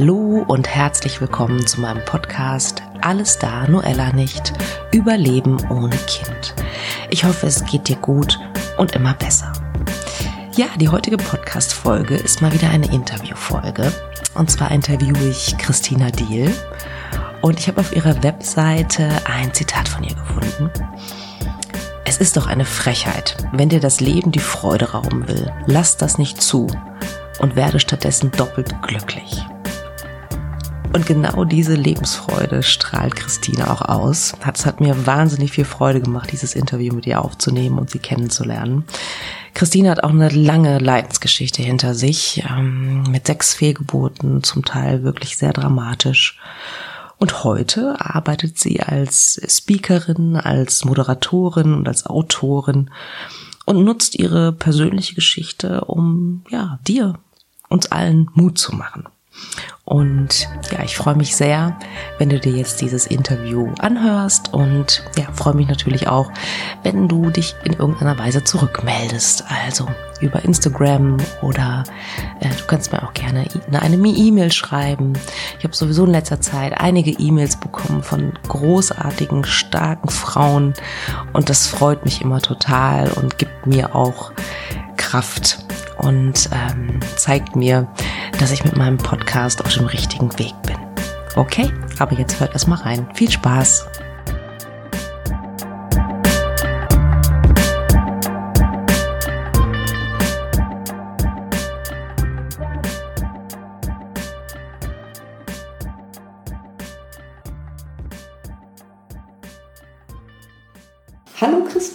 Hallo und herzlich willkommen zu meinem Podcast Alles da, Noella nicht. Überleben ohne Kind. Ich hoffe, es geht dir gut und immer besser. Ja, die heutige Podcast-Folge ist mal wieder eine Interviewfolge. Und zwar interviewe ich Christina Diel. Und ich habe auf ihrer Webseite ein Zitat von ihr gefunden. Es ist doch eine Frechheit, wenn dir das Leben die Freude rauben will. Lass das nicht zu und werde stattdessen doppelt glücklich. Und genau diese Lebensfreude strahlt Christine auch aus. Es hat mir wahnsinnig viel Freude gemacht, dieses Interview mit ihr aufzunehmen und sie kennenzulernen. Christine hat auch eine lange Leidensgeschichte hinter sich, ähm, mit sechs Fehlgeburten, zum Teil wirklich sehr dramatisch. Und heute arbeitet sie als Speakerin, als Moderatorin und als Autorin und nutzt ihre persönliche Geschichte, um ja dir uns allen Mut zu machen. Und ja, ich freue mich sehr, wenn du dir jetzt dieses Interview anhörst und ja, freue mich natürlich auch, wenn du dich in irgendeiner Weise zurückmeldest. Also über Instagram oder äh, du kannst mir auch gerne eine E-Mail schreiben. Ich habe sowieso in letzter Zeit einige E-Mails bekommen von großartigen, starken Frauen und das freut mich immer total und gibt mir auch Kraft und ähm, zeigt mir, dass ich mit meinem Podcast auf dem richtigen Weg bin. Okay, aber jetzt hört erstmal rein. Viel Spaß!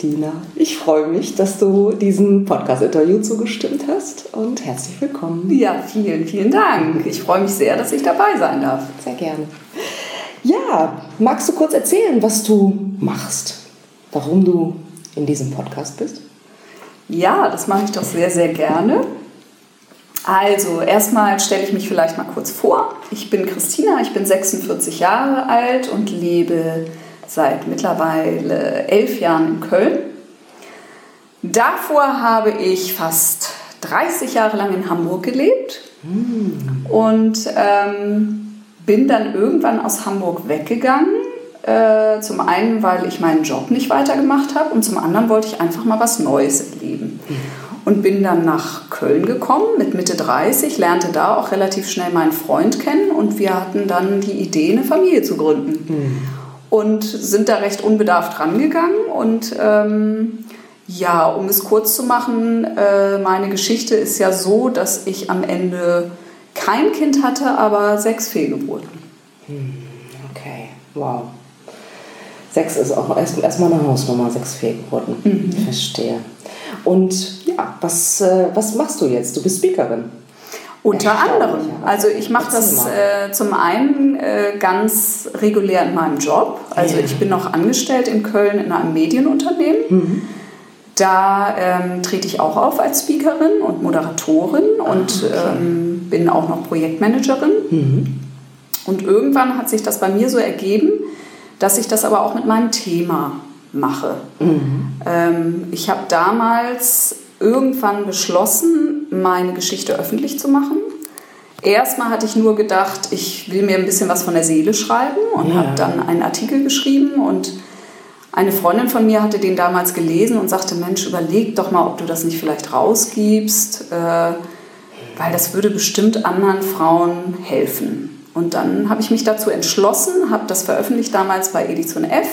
Christina, ich freue mich, dass du diesem Podcast-Interview zugestimmt hast und herzlich willkommen. Ja, vielen, vielen Dank. Ich freue mich sehr, dass ich dabei sein darf. Sehr gerne. Ja, magst du kurz erzählen, was du machst? Warum du in diesem Podcast bist? Ja, das mache ich doch sehr, sehr gerne. Also, erstmal stelle ich mich vielleicht mal kurz vor. Ich bin Christina, ich bin 46 Jahre alt und lebe seit mittlerweile elf Jahren in Köln. Davor habe ich fast 30 Jahre lang in Hamburg gelebt mm. und ähm, bin dann irgendwann aus Hamburg weggegangen. Äh, zum einen, weil ich meinen Job nicht weitergemacht habe und zum anderen wollte ich einfach mal was Neues erleben. Mm. Und bin dann nach Köln gekommen mit Mitte 30, lernte da auch relativ schnell meinen Freund kennen und wir hatten dann die Idee, eine Familie zu gründen. Mm und sind da recht unbedarft rangegangen. Und ähm, ja, um es kurz zu machen, äh, meine Geschichte ist ja so, dass ich am Ende kein Kind hatte, aber sechs Fehlgeburten. Hm, okay, wow. Sechs ist auch erstmal erst eine Hausnummer, sechs Fehlgeburten. Mhm. Verstehe. Und ja, was, äh, was machst du jetzt? Du bist Speakerin. Unter anderem. Also ich mache das äh, zum einen äh, ganz regulär in meinem Job. Also ich bin noch angestellt in Köln in einem Medienunternehmen. Mhm. Da ähm, trete ich auch auf als Speakerin und Moderatorin ah, und okay. ähm, bin auch noch Projektmanagerin. Mhm. Und irgendwann hat sich das bei mir so ergeben, dass ich das aber auch mit meinem Thema mache. Mhm. Ähm, ich habe damals irgendwann beschlossen, meine Geschichte öffentlich zu machen. Erstmal hatte ich nur gedacht, ich will mir ein bisschen was von der Seele schreiben und ja. habe dann einen Artikel geschrieben und eine Freundin von mir hatte den damals gelesen und sagte, Mensch, überleg doch mal, ob du das nicht vielleicht rausgibst, äh, weil das würde bestimmt anderen Frauen helfen. Und dann habe ich mich dazu entschlossen, habe das veröffentlicht damals bei Edition F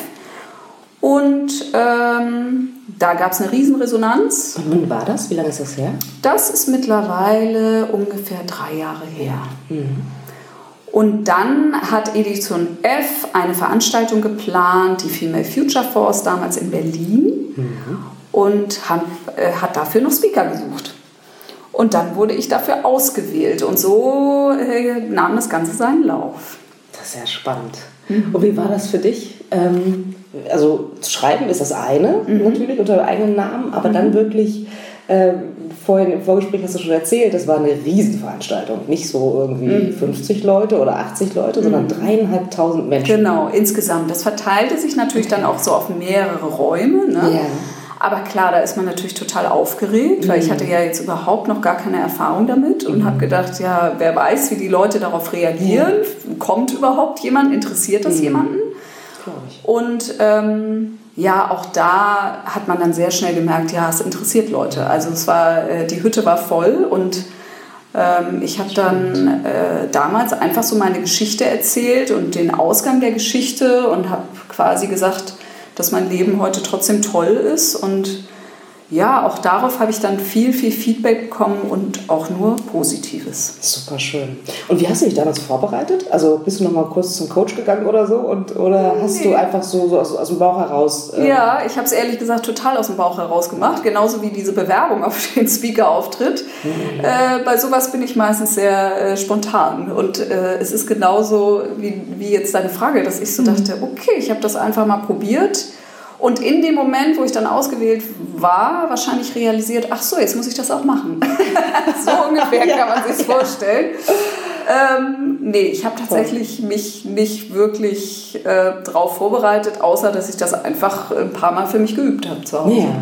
und ähm, da gab es eine Riesenresonanz. Und wann war das? Wie lange ist das her? Das ist mittlerweile ungefähr drei Jahre her. Mhm. Und dann hat Edition F eine Veranstaltung geplant, die Female Future Force, damals in Berlin, mhm. und hat, äh, hat dafür noch Speaker gesucht. Und dann wurde ich dafür ausgewählt und so äh, nahm das Ganze seinen Lauf. Das ist sehr spannend. Mhm. Und wie war das für dich? Ähm, also schreiben ist das eine, mhm. natürlich unter eigenen Namen, aber mhm. dann wirklich, äh, vorhin im Vorgespräch hast du schon erzählt, das war eine Riesenveranstaltung. Nicht so irgendwie mhm. 50 Leute oder 80 Leute, sondern mhm. dreieinhalbtausend Menschen. Genau, insgesamt. Das verteilte sich natürlich dann auch so auf mehrere Räume. Ne? Ja. Aber klar, da ist man natürlich total aufgeregt, weil ich hatte ja jetzt überhaupt noch gar keine Erfahrung damit und habe gedacht, ja, wer weiß, wie die Leute darauf reagieren. Kommt überhaupt jemand? Interessiert das jemanden? Und ähm, ja, auch da hat man dann sehr schnell gemerkt, ja, es interessiert Leute. Also es war, äh, die Hütte war voll und ähm, ich habe dann äh, damals einfach so meine Geschichte erzählt und den Ausgang der Geschichte und habe quasi gesagt, dass mein Leben heute trotzdem toll ist und ja, auch darauf habe ich dann viel, viel Feedback bekommen und auch nur Positives. Super schön. Und wie hast du dich damals vorbereitet? Also bist du noch mal kurz zum Coach gegangen oder so? Und, oder hast nee. du einfach so, so aus, aus, dem Bauch heraus? Äh ja, ich habe es ehrlich gesagt total aus dem Bauch heraus gemacht. Genauso wie diese Bewerbung auf den Speaker-Auftritt. Mhm. Äh, bei sowas bin ich meistens sehr äh, spontan. Und äh, es ist genauso wie, wie jetzt deine Frage, dass ich so mhm. dachte, okay, ich habe das einfach mal probiert und in dem Moment, wo ich dann ausgewählt war, wahrscheinlich realisiert, ach so, jetzt muss ich das auch machen. so ungefähr ja, kann man sich ja. vorstellen. Ähm, nee, ich habe tatsächlich mich nicht wirklich äh, darauf vorbereitet, außer dass ich das einfach ein paar Mal für mich geübt habe zu Hause. Ja.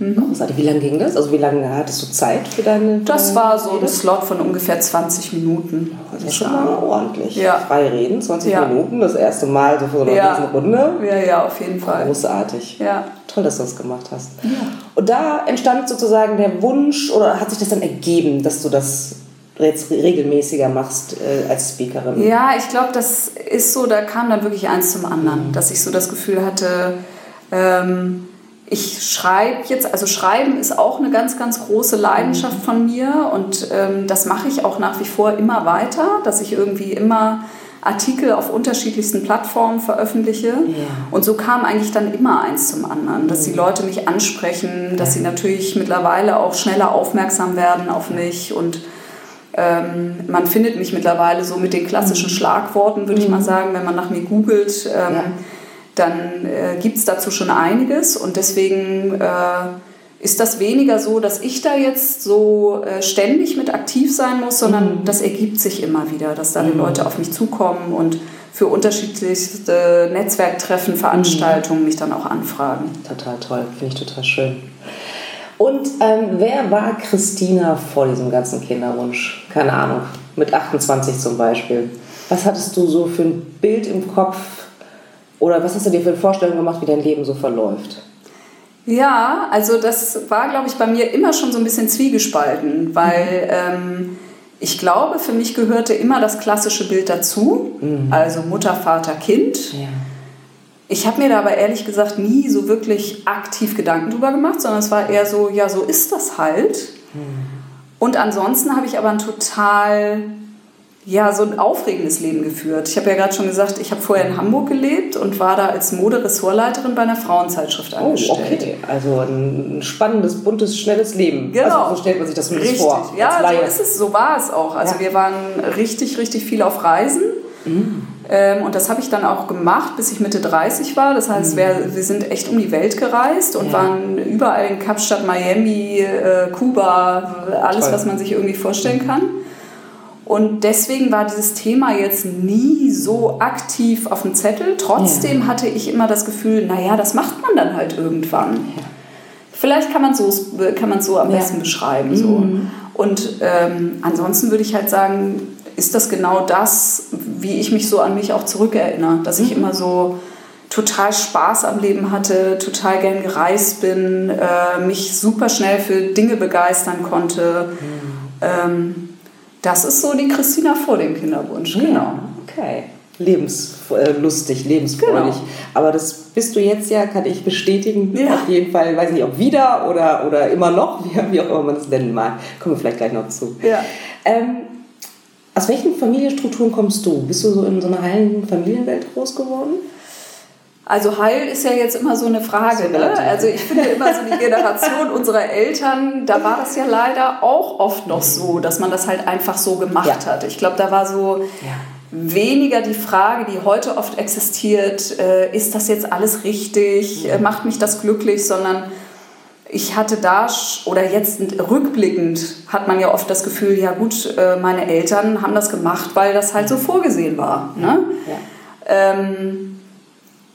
Mhm. Großartig. Wie lange ging das? Also wie lange hattest du Zeit für deine Das war so ein Slot von ungefähr 20 Minuten. Das ist schon mal ordentlich. Ja. Frei reden, 20 ja. Minuten, das erste Mal so für so eine ja. Runde. Ja, ja, auf jeden Fall. Großartig. Ja. Toll, dass du das gemacht hast. Ja. Und da entstand sozusagen der Wunsch, oder hat sich das dann ergeben, dass du das jetzt regelmäßiger machst äh, als Speakerin? Ja, ich glaube, das ist so, da kam dann wirklich eins zum anderen, mhm. dass ich so das Gefühl hatte, ähm, ich schreibe jetzt, also Schreiben ist auch eine ganz, ganz große Leidenschaft mhm. von mir und ähm, das mache ich auch nach wie vor immer weiter, dass ich irgendwie immer Artikel auf unterschiedlichsten Plattformen veröffentliche. Ja. Und so kam eigentlich dann immer eins zum anderen, dass die mhm. Leute mich ansprechen, dass sie natürlich mittlerweile auch schneller aufmerksam werden auf mich und ähm, man findet mich mittlerweile so mit den klassischen mhm. Schlagworten, würde ich mal sagen, wenn man nach mir googelt. Ähm, ja dann äh, gibt es dazu schon einiges und deswegen äh, ist das weniger so, dass ich da jetzt so äh, ständig mit aktiv sein muss, sondern mhm. das ergibt sich immer wieder, dass da mhm. die Leute auf mich zukommen und für unterschiedlichste Netzwerktreffen, Veranstaltungen mhm. mich dann auch anfragen. Total toll, finde ich total schön. Und ähm, wer war Christina vor diesem ganzen Kinderwunsch? Keine Ahnung, mit 28 zum Beispiel. Was hattest du so für ein Bild im Kopf, oder was hast du dir für eine Vorstellung gemacht, wie dein Leben so verläuft? Ja, also das war, glaube ich, bei mir immer schon so ein bisschen zwiegespalten, weil ähm, ich glaube, für mich gehörte immer das klassische Bild dazu, mhm. also Mutter, Vater, Kind. Ja. Ich habe mir da aber ehrlich gesagt nie so wirklich aktiv Gedanken drüber gemacht, sondern es war eher so, ja, so ist das halt. Mhm. Und ansonsten habe ich aber ein total ja, so ein aufregendes Leben geführt. Ich habe ja gerade schon gesagt, ich habe vorher in Hamburg gelebt und war da als Moderessortleiterin bei einer Frauenzeitschrift angestellt. Oh, okay. Also ein spannendes, buntes, schnelles Leben. Genau. Also so stellt man sich das zumindest richtig. vor. Ja, so ist es, so war es auch. Also ja. wir waren richtig, richtig viel auf Reisen. Mhm. Ähm, und das habe ich dann auch gemacht, bis ich Mitte 30 war. Das heißt, mhm. wir, wir sind echt um die Welt gereist und ja. waren überall in Kapstadt, Miami, äh, Kuba, alles, Toll. was man sich irgendwie vorstellen kann. Und deswegen war dieses Thema jetzt nie so aktiv auf dem Zettel. Trotzdem ja. hatte ich immer das Gefühl, naja, das macht man dann halt irgendwann. Ja. Vielleicht kann man so, kann man so am ja. besten beschreiben. So. Mhm. Und ähm, ansonsten würde ich halt sagen, ist das genau das, wie ich mich so an mich auch zurückerinnere, dass ich mhm. immer so total Spaß am Leben hatte, total gern gereist bin, äh, mich super schnell für Dinge begeistern konnte. Mhm. Ähm, das ist so die Christina vor dem Kinderwunsch, genau. Ja, okay. Lebenslustig, lebensfreudig. Genau. Aber das bist du jetzt ja, kann ich bestätigen. Ja. Auf jeden Fall, weiß nicht, ob wieder oder, oder immer noch, wie, wie auch immer man es nennen mag. Kommen wir vielleicht gleich noch zu. Ja. Ähm, aus welchen Familienstrukturen kommst du? Bist du so in so einer heilen Familienwelt groß geworden? Also heil ist ja jetzt immer so eine Frage. Ne? Also ich finde immer so die Generation unserer Eltern, da war das ja leider auch oft noch so, dass man das halt einfach so gemacht ja. hat. Ich glaube, da war so ja. weniger die Frage, die heute oft existiert, äh, ist das jetzt alles richtig, äh, macht mich das glücklich, sondern ich hatte da oder jetzt rückblickend hat man ja oft das Gefühl, ja gut, äh, meine Eltern haben das gemacht, weil das halt so vorgesehen war. Ne? Ja. Ähm,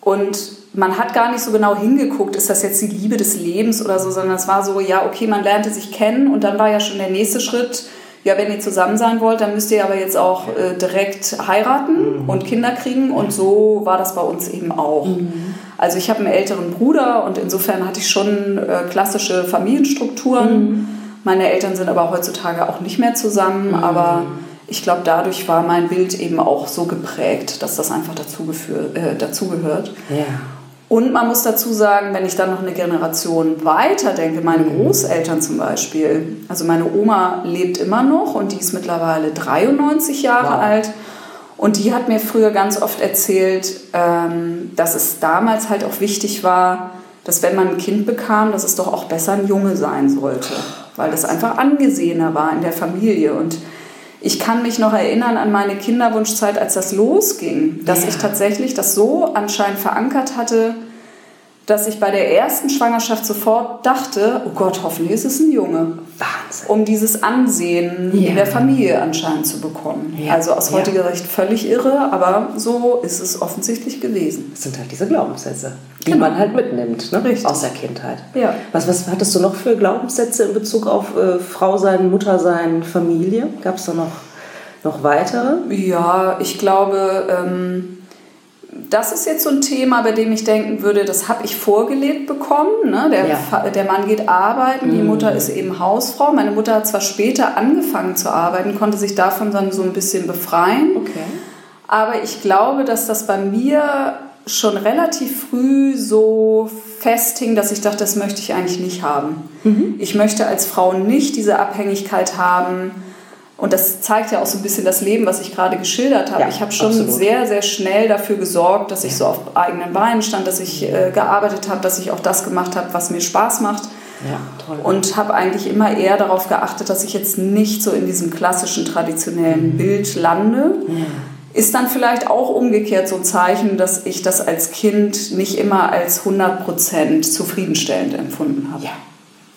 und man hat gar nicht so genau hingeguckt, ist das jetzt die Liebe des Lebens oder so, sondern es war so, ja, okay, man lernte sich kennen und dann war ja schon der nächste Schritt, ja, wenn ihr zusammen sein wollt, dann müsst ihr aber jetzt auch äh, direkt heiraten mhm. und Kinder kriegen. Und so war das bei uns eben auch. Mhm. Also ich habe einen älteren Bruder und insofern hatte ich schon äh, klassische Familienstrukturen. Mhm. Meine Eltern sind aber heutzutage auch nicht mehr zusammen, mhm. aber ich glaube, dadurch war mein Bild eben auch so geprägt, dass das einfach dazu äh, dazugehört. Ja. Und man muss dazu sagen, wenn ich dann noch eine Generation weiter denke, meine mhm. Großeltern zum Beispiel, also meine Oma lebt immer noch und die ist mittlerweile 93 Jahre wow. alt. Und die hat mir früher ganz oft erzählt, ähm, dass es damals halt auch wichtig war, dass wenn man ein Kind bekam, dass es doch auch besser ein Junge sein sollte, weil das einfach angesehener war in der Familie. Und ich kann mich noch erinnern an meine Kinderwunschzeit, als das losging, dass ja. ich tatsächlich das so anscheinend verankert hatte, dass ich bei der ersten Schwangerschaft sofort dachte, oh Gott, hoffentlich ist es ein Junge. Wahnsinn. Um dieses Ansehen ja. in der Familie anscheinend zu bekommen. Ja. Also aus heutiger ja. Sicht völlig irre, aber so ist es offensichtlich gewesen. Das sind halt diese Glaubenssätze, die genau. man halt mitnimmt ne? aus der Kindheit. Ja. Was, was hattest du noch für Glaubenssätze in Bezug auf äh, Frau sein, Mutter sein, Familie? Gab es da noch, noch weitere? Ja, ich glaube... Ähm, das ist jetzt so ein Thema, bei dem ich denken würde, das habe ich vorgelebt bekommen. Ne? Der, ja. der Mann geht arbeiten, die mhm. Mutter ist eben Hausfrau. Meine Mutter hat zwar später angefangen zu arbeiten, konnte sich davon dann so ein bisschen befreien. Okay. Aber ich glaube, dass das bei mir schon relativ früh so festhing, dass ich dachte, das möchte ich eigentlich nicht haben. Mhm. Ich möchte als Frau nicht diese Abhängigkeit haben, und das zeigt ja auch so ein bisschen das Leben, was ich gerade geschildert habe. Ja, ich habe schon absolut. sehr, sehr schnell dafür gesorgt, dass ich so auf eigenen Beinen stand, dass ich äh, gearbeitet habe, dass ich auch das gemacht habe, was mir Spaß macht. Ja, toll. Und habe eigentlich immer eher darauf geachtet, dass ich jetzt nicht so in diesem klassischen, traditionellen mhm. Bild lande. Ja. Ist dann vielleicht auch umgekehrt so ein Zeichen, dass ich das als Kind nicht immer als 100% zufriedenstellend empfunden habe. Ja,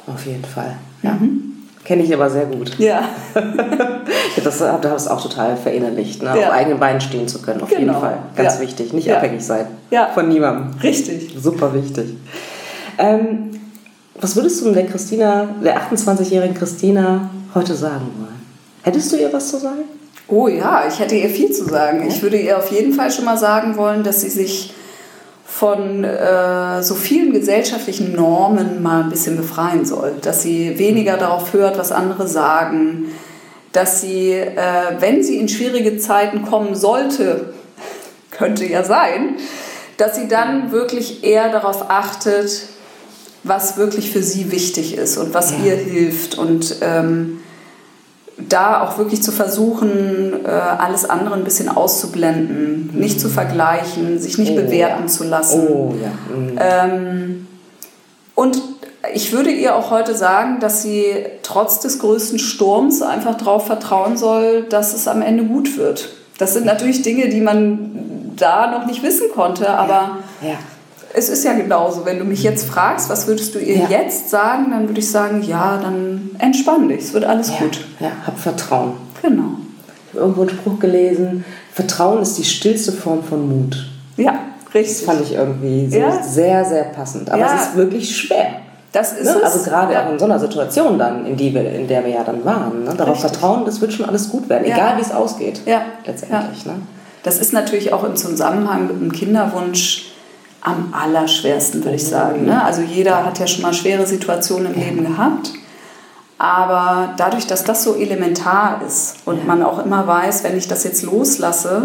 auf jeden Fall. Ja. Mhm. Kenne ich aber sehr gut. Ja. das habe das auch total verinnerlicht, ne? Ja. auf eigenen Beinen stehen zu können, auf genau. jeden Fall. Ganz ja. wichtig. Nicht ja. abhängig sein ja. von niemandem. Richtig. Super wichtig. Ähm, was würdest du der Christina, der 28-jährigen Christina heute sagen wollen? Hättest du ihr was zu sagen? Oh ja, ich hätte ihr viel zu sagen. Ich würde ihr auf jeden Fall schon mal sagen wollen, dass sie sich von äh, so vielen gesellschaftlichen Normen mal ein bisschen befreien soll. Dass sie weniger darauf hört, was andere sagen. Dass sie, äh, wenn sie in schwierige Zeiten kommen sollte, könnte ja sein, dass sie dann wirklich eher darauf achtet, was wirklich für sie wichtig ist und was ja. ihr hilft. Und ähm, da auch wirklich zu versuchen, äh, alles andere ein bisschen auszublenden, mhm. nicht zu vergleichen, sich nicht oh, bewerten ja. zu lassen. Oh, ja. mhm. ähm, und ich würde ihr auch heute sagen, dass sie trotz des größten Sturms einfach darauf vertrauen soll, dass es am Ende gut wird. Das sind natürlich Dinge, die man da noch nicht wissen konnte, aber ja. Ja es ist ja genauso. Wenn du mich jetzt fragst, was würdest du ihr ja. jetzt sagen, dann würde ich sagen, ja, dann entspann dich, es wird alles ja. gut. Ja, hab Vertrauen. Genau. Ich habe irgendwo einen Spruch gelesen, Vertrauen ist die stillste Form von Mut. Ja, richtig. Das fand ich irgendwie so ja. sehr, sehr passend. Aber es ist wirklich schwer. Das ist ne? Also gerade ja. auch in so einer Situation dann, in, die wir, in der wir ja dann waren. Ne? Darauf Richtig. vertrauen, das wird schon alles gut werden, egal wie es ausgeht. Ja. Letztendlich. Ne? Das ist natürlich auch im Zusammenhang mit dem Kinderwunsch am allerschwersten, würde ich sagen. Ne? Also jeder hat ja schon mal schwere Situationen im Leben gehabt. Aber dadurch, dass das so elementar ist und man auch immer weiß, wenn ich das jetzt loslasse,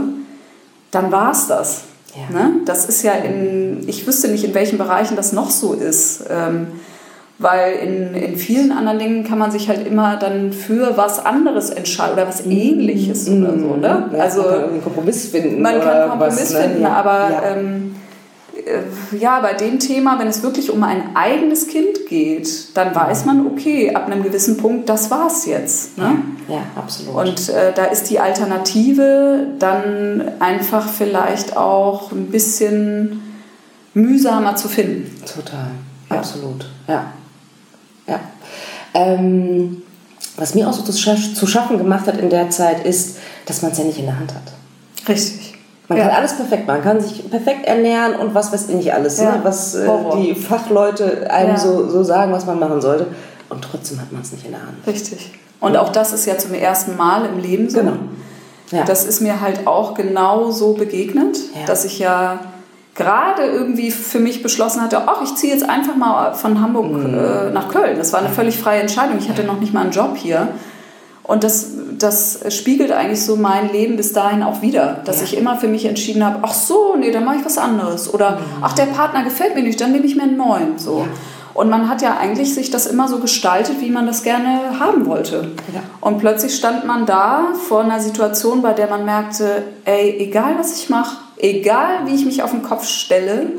dann war es das. Ja. Ne? Das ist ja in, ich wüsste nicht, in welchen Bereichen das noch so ist. Ähm, weil in, in vielen anderen Dingen kann man sich halt immer dann für was anderes entscheiden oder was ähnliches mm oder so. Ne? Ja, also, man kann einen Kompromiss finden. Man kann einen Kompromiss was, ne? finden, aber ja. ähm, äh, ja, bei dem Thema, wenn es wirklich um ein eigenes Kind geht, dann weiß man, okay, ab einem gewissen Punkt, das war's jetzt. Ne? Ja, ja, absolut. Und äh, da ist die Alternative dann einfach vielleicht auch ein bisschen mühsamer zu finden. Total, ja. absolut, ja. ja. Ähm, was mir auch so zu schaffen gemacht hat in der Zeit, ist, dass man es ja nicht in der Hand hat. Richtig Man ja. kann alles perfekt machen, man kann sich perfekt ernähren und was weiß ich nicht alles, ja. ne? was äh, die Fachleute einem ja. so, so sagen, was man machen sollte. Und trotzdem hat man es nicht in der Hand. Richtig. Und auch das ist ja zum ersten Mal im Leben so. Genau. Das ist mir halt auch genau so begegnet, dass ich ja gerade irgendwie für mich beschlossen hatte, ach, ich ziehe jetzt einfach mal von Hamburg mhm. äh, nach Köln. Das war eine völlig freie Entscheidung. Ich hatte noch nicht mal einen Job hier. Und das, das spiegelt eigentlich so mein Leben bis dahin auch wieder, dass ja. ich immer für mich entschieden habe, ach so, nee, dann mache ich was anderes. Oder mhm. ach, der Partner gefällt mir nicht, dann nehme ich mir einen neuen. So. Ja. Und man hat ja eigentlich sich das immer so gestaltet, wie man das gerne haben wollte. Ja. Und plötzlich stand man da vor einer Situation, bei der man merkte, ey, egal was ich mache, egal wie ich mich auf den Kopf stelle,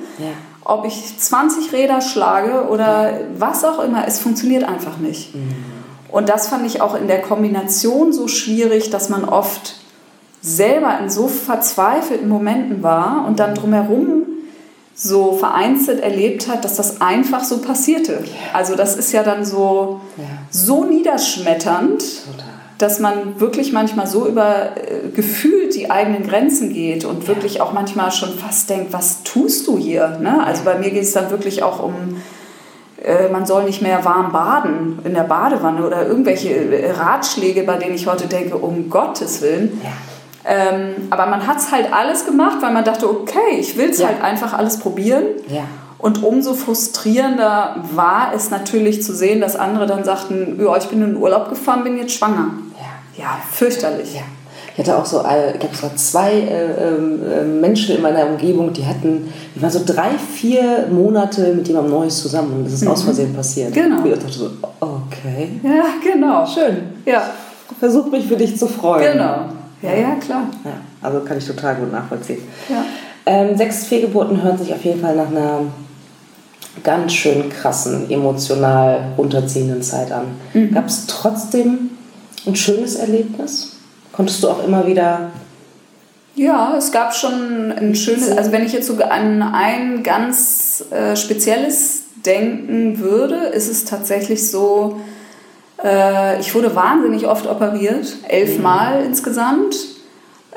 ob ich 20 Räder schlage oder was auch immer, es funktioniert einfach nicht. Mhm. Und das fand ich auch in der Kombination so schwierig, dass man oft selber in so verzweifelten Momenten war und dann drumherum so vereinzelt erlebt hat, dass das einfach so passierte. Also das ist ja dann so, ja. so niederschmetternd. Total dass man wirklich manchmal so über äh, gefühlt die eigenen Grenzen geht und wirklich auch manchmal schon fast denkt, was tust du hier? Ne? Also bei mir geht es dann wirklich auch um, man soll nicht mehr warm baden in der Badewanne oder irgendwelche äh, Ratschläge, bei denen ich heute denke, um Gottes Willen. Ja. Ähm, aber man hat es halt alles gemacht, weil man dachte, okay, ich will es ja. halt einfach alles probieren. Ja. Und umso frustrierender war es natürlich zu sehen, dass andere dann sagten, ja, ich bin in den Urlaub gefahren, bin jetzt schwanger. Ja, ja fürchterlich. Ich hatte auch so, ich glaube, es waren zwei äh, äh, Menschen in meiner Umgebung, die hatten, die waren so drei, vier Monate mit jemandem Neues zusammen und das ist mhm. aus Versehen passiert. Genau. Und ich dachte so, okay. Ja, genau. Schön. Ja. Versuch mich für dich zu freuen. Genau. Ja, ja, klar. Ja, also kann ich total gut nachvollziehen. Ja. Ähm, sechs Fehlgeburten hören sich auf jeden Fall nach einer ganz schön krassen, emotional runterziehenden Zeit an. Mhm. Gab es trotzdem ein schönes Erlebnis? Konntest du auch immer wieder. Ja, es gab schon ein schönes, also wenn ich jetzt sogar an ein ganz äh, spezielles denken würde, ist es tatsächlich so, äh, ich wurde wahnsinnig oft operiert, elfmal mhm. insgesamt.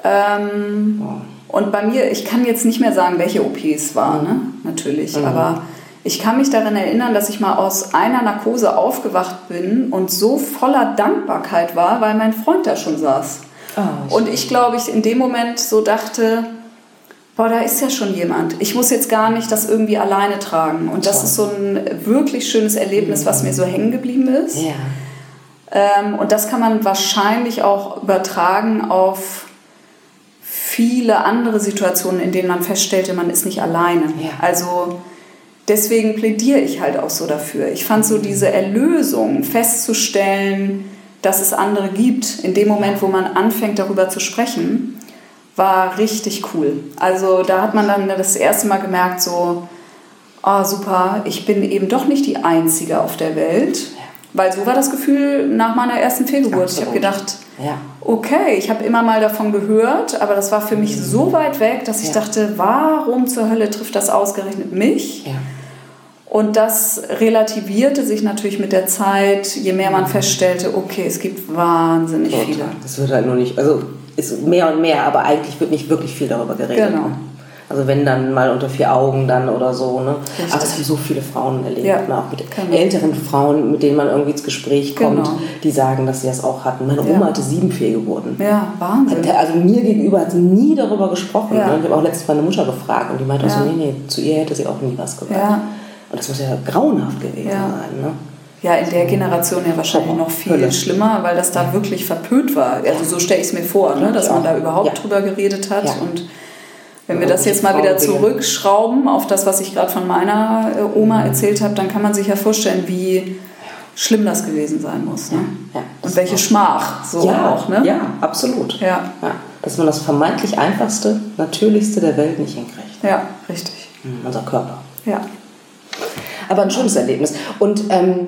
Ähm. Und bei mir, ich kann jetzt nicht mehr sagen, welche OP es war, ne? natürlich, mhm. aber ich kann mich daran erinnern, dass ich mal aus einer Narkose aufgewacht bin und so voller Dankbarkeit war, weil mein Freund da schon saß. Oh, und ich glaube, ich in dem Moment so dachte, boah, da ist ja schon jemand. Ich muss jetzt gar nicht das irgendwie alleine tragen. Und das ist so ein wirklich schönes Erlebnis, was mir so hängen geblieben ist. Ja. Ähm, und das kann man wahrscheinlich auch übertragen auf viele andere Situationen, in denen man feststellte, man ist nicht alleine. Ja. Also deswegen plädiere ich halt auch so dafür. Ich fand so diese Erlösung festzustellen, dass es andere gibt, in dem Moment, wo man anfängt darüber zu sprechen, war richtig cool. Also da hat man dann das erste Mal gemerkt, so, oh super, ich bin eben doch nicht die Einzige auf der Welt. Weil so war das Gefühl nach meiner ersten Fehlgeburt. Absolut. Ich habe gedacht, ja. okay, ich habe immer mal davon gehört, aber das war für mich so weit weg, dass ich ja. dachte, warum zur Hölle trifft das ausgerechnet mich? Ja. Und das relativierte sich natürlich mit der Zeit, je mehr man feststellte, okay, es gibt wahnsinnig Total. viele. Das wird halt nur nicht, also ist mehr und mehr, aber eigentlich wird nicht wirklich viel darüber geredet. Genau. Also wenn dann mal unter vier Augen dann oder so. Ne? Aber es haben so viele Frauen erlebt, ja. ne? auch mit genau. älteren Frauen, mit denen man irgendwie ins Gespräch kommt, genau. die sagen, dass sie das auch hatten. Meine Oma ja. hatte sieben Fehlgeburten. Ja, Wahnsinn. Also mir gegenüber hat sie nie darüber gesprochen. Ja. Ne? Ich habe auch letztens meine Mutter gefragt und die meinte auch so, nee, nee, zu ihr hätte sie auch nie was gesagt. Ja. Und das muss ja grauenhaft gewesen ja. sein. Ne? Ja, in der Generation ja wahrscheinlich noch viel Hölle. schlimmer, weil das da wirklich verpönt war. Also so stelle ich es mir vor, ne? dass man da überhaupt ja. drüber geredet hat. Und wenn wir das jetzt mal wieder zurückschrauben auf das, was ich gerade von meiner äh, Oma mhm. erzählt habe, dann kann man sich ja vorstellen, wie schlimm das gewesen sein muss. Ne? Ja, Und welche Schmach so ja, auch. Ne? Ja, absolut. Ja. ja. Dass man das vermeintlich einfachste, natürlichste der Welt nicht hinkriegt. Ja, richtig. Mhm, unser Körper. Ja. Aber ein schönes Erlebnis. Und ähm,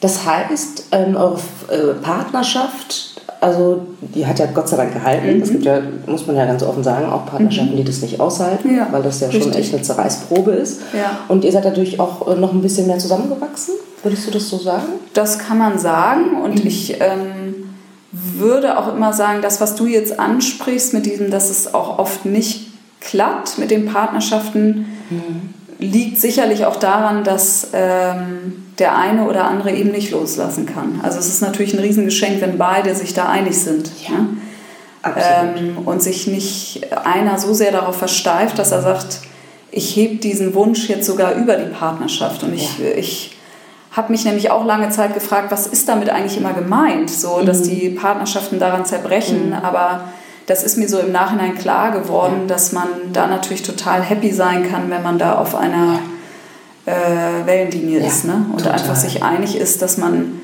das heißt, ähm, eure äh, Partnerschaft, also die hat ja Gott sei Dank gehalten. Es mhm. gibt ja, muss man ja ganz offen sagen, auch Partnerschaften, mhm. die das nicht aushalten, ja, weil das ja richtig. schon echt eine Zerreißprobe ist. Ja. Und ihr seid dadurch auch äh, noch ein bisschen mehr zusammengewachsen. Würdest du das so sagen? Das kann man sagen. Und mhm. ich ähm, würde auch immer sagen, das, was du jetzt ansprichst mit diesem, dass es auch oft nicht klappt mit den Partnerschaften, mhm. Liegt sicherlich auch daran, dass ähm, der eine oder andere eben nicht loslassen kann. Also es ist natürlich ein Riesengeschenk, wenn beide sich da einig sind. Ja. Ne? Ähm, und sich nicht einer so sehr darauf versteift, dass er sagt, ich hebe diesen Wunsch jetzt sogar über die Partnerschaft. Und ich, ja. ich habe mich nämlich auch lange Zeit gefragt, was ist damit eigentlich immer gemeint? So, dass mhm. die Partnerschaften daran zerbrechen, mhm. aber das ist mir so im Nachhinein klar geworden, dass man da natürlich total happy sein kann, wenn man da auf einer äh, Wellenlinie ja, ist ne? und total. einfach sich einig ist, dass man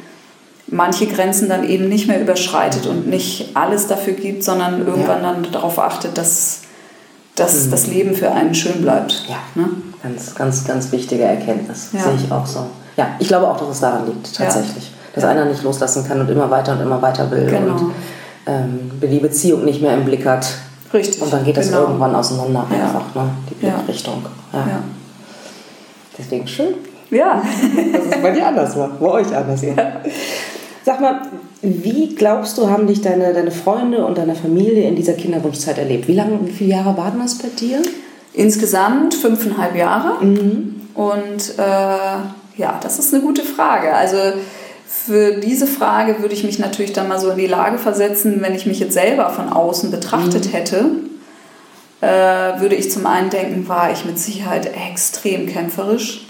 manche Grenzen dann eben nicht mehr überschreitet und nicht alles dafür gibt, sondern irgendwann ja. dann darauf achtet, dass, dass mhm. das Leben für einen schön bleibt. Ja, ne? ganz, ganz, ganz wichtige Erkenntnis. Ja. Sehe ich auch so. Ja, ich glaube auch, dass es daran liegt, tatsächlich. Dass einer nicht loslassen kann und immer weiter und immer weiter will. Genau. Und ähm, die Beziehung nicht mehr im Blick hat. Richtig. Und dann geht das genau. irgendwann auseinander einfach, ne? die Blickrichtung. Ja. ja. Deswegen schön. Ja. Dass es bei dir anders war, bei euch anders. Ja. Sag mal, wie glaubst du, haben dich deine, deine Freunde und deine Familie in dieser Kinderwunschzeit erlebt? Wie lange, wie viele Jahre waren das bei dir? Insgesamt fünfeinhalb Jahre. Mhm. Und äh, ja, das ist eine gute Frage. Also für diese Frage würde ich mich natürlich dann mal so in die Lage versetzen, wenn ich mich jetzt selber von außen betrachtet mhm. hätte, äh, würde ich zum einen denken, war ich mit Sicherheit extrem kämpferisch,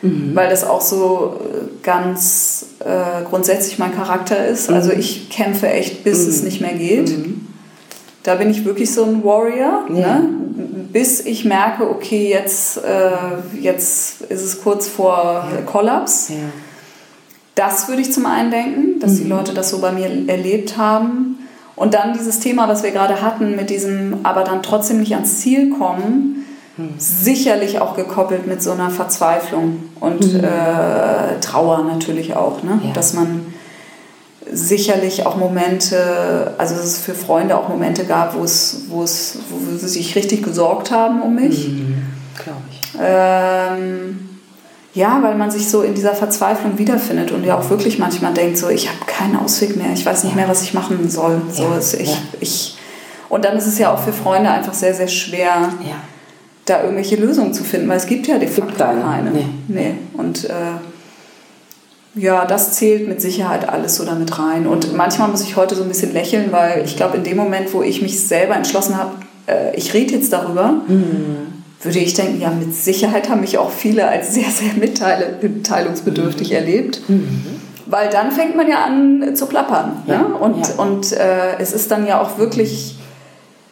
mhm. weil das auch so äh, ganz äh, grundsätzlich mein Charakter ist. Mhm. Also ich kämpfe echt, bis es mhm. nicht mehr geht. Mhm. Da bin ich wirklich so ein Warrior, ja. ne? bis ich merke, okay, jetzt, äh, jetzt ist es kurz vor ja. Kollaps. Ja das würde ich zum einen denken, dass mhm. die Leute das so bei mir erlebt haben. Und dann dieses Thema, was wir gerade hatten, mit diesem aber dann trotzdem nicht ans Ziel kommen, mhm. sicherlich auch gekoppelt mit so einer Verzweiflung und mhm. äh, Trauer natürlich auch. Ne? Ja. Dass man sicherlich auch Momente, also dass es für Freunde auch Momente gab, wo es, wo es, wo sie sich richtig gesorgt haben um mich. Mhm. Glaube ich. Ähm, ja, weil man sich so in dieser Verzweiflung wiederfindet und ja auch wirklich manchmal denkt, so ich habe keinen Ausweg mehr, ich weiß nicht mehr, was ich machen soll. So ja, ist ich, ja. ich, und dann ist es ja auch für Freunde einfach sehr, sehr schwer, ja. da irgendwelche Lösungen zu finden, weil es gibt ja de facto keine. Nee. nee. Und äh, ja, das zählt mit Sicherheit alles so damit rein. Und manchmal muss ich heute so ein bisschen lächeln, weil ich glaube, in dem Moment, wo ich mich selber entschlossen habe, äh, ich rede jetzt darüber, mhm würde ich denken, ja, mit Sicherheit haben mich auch viele als sehr, sehr mitteilungsbedürftig mhm. erlebt. Mhm. Weil dann fängt man ja an zu plappern. Ja, ne? Und, ja. und äh, es ist dann ja auch wirklich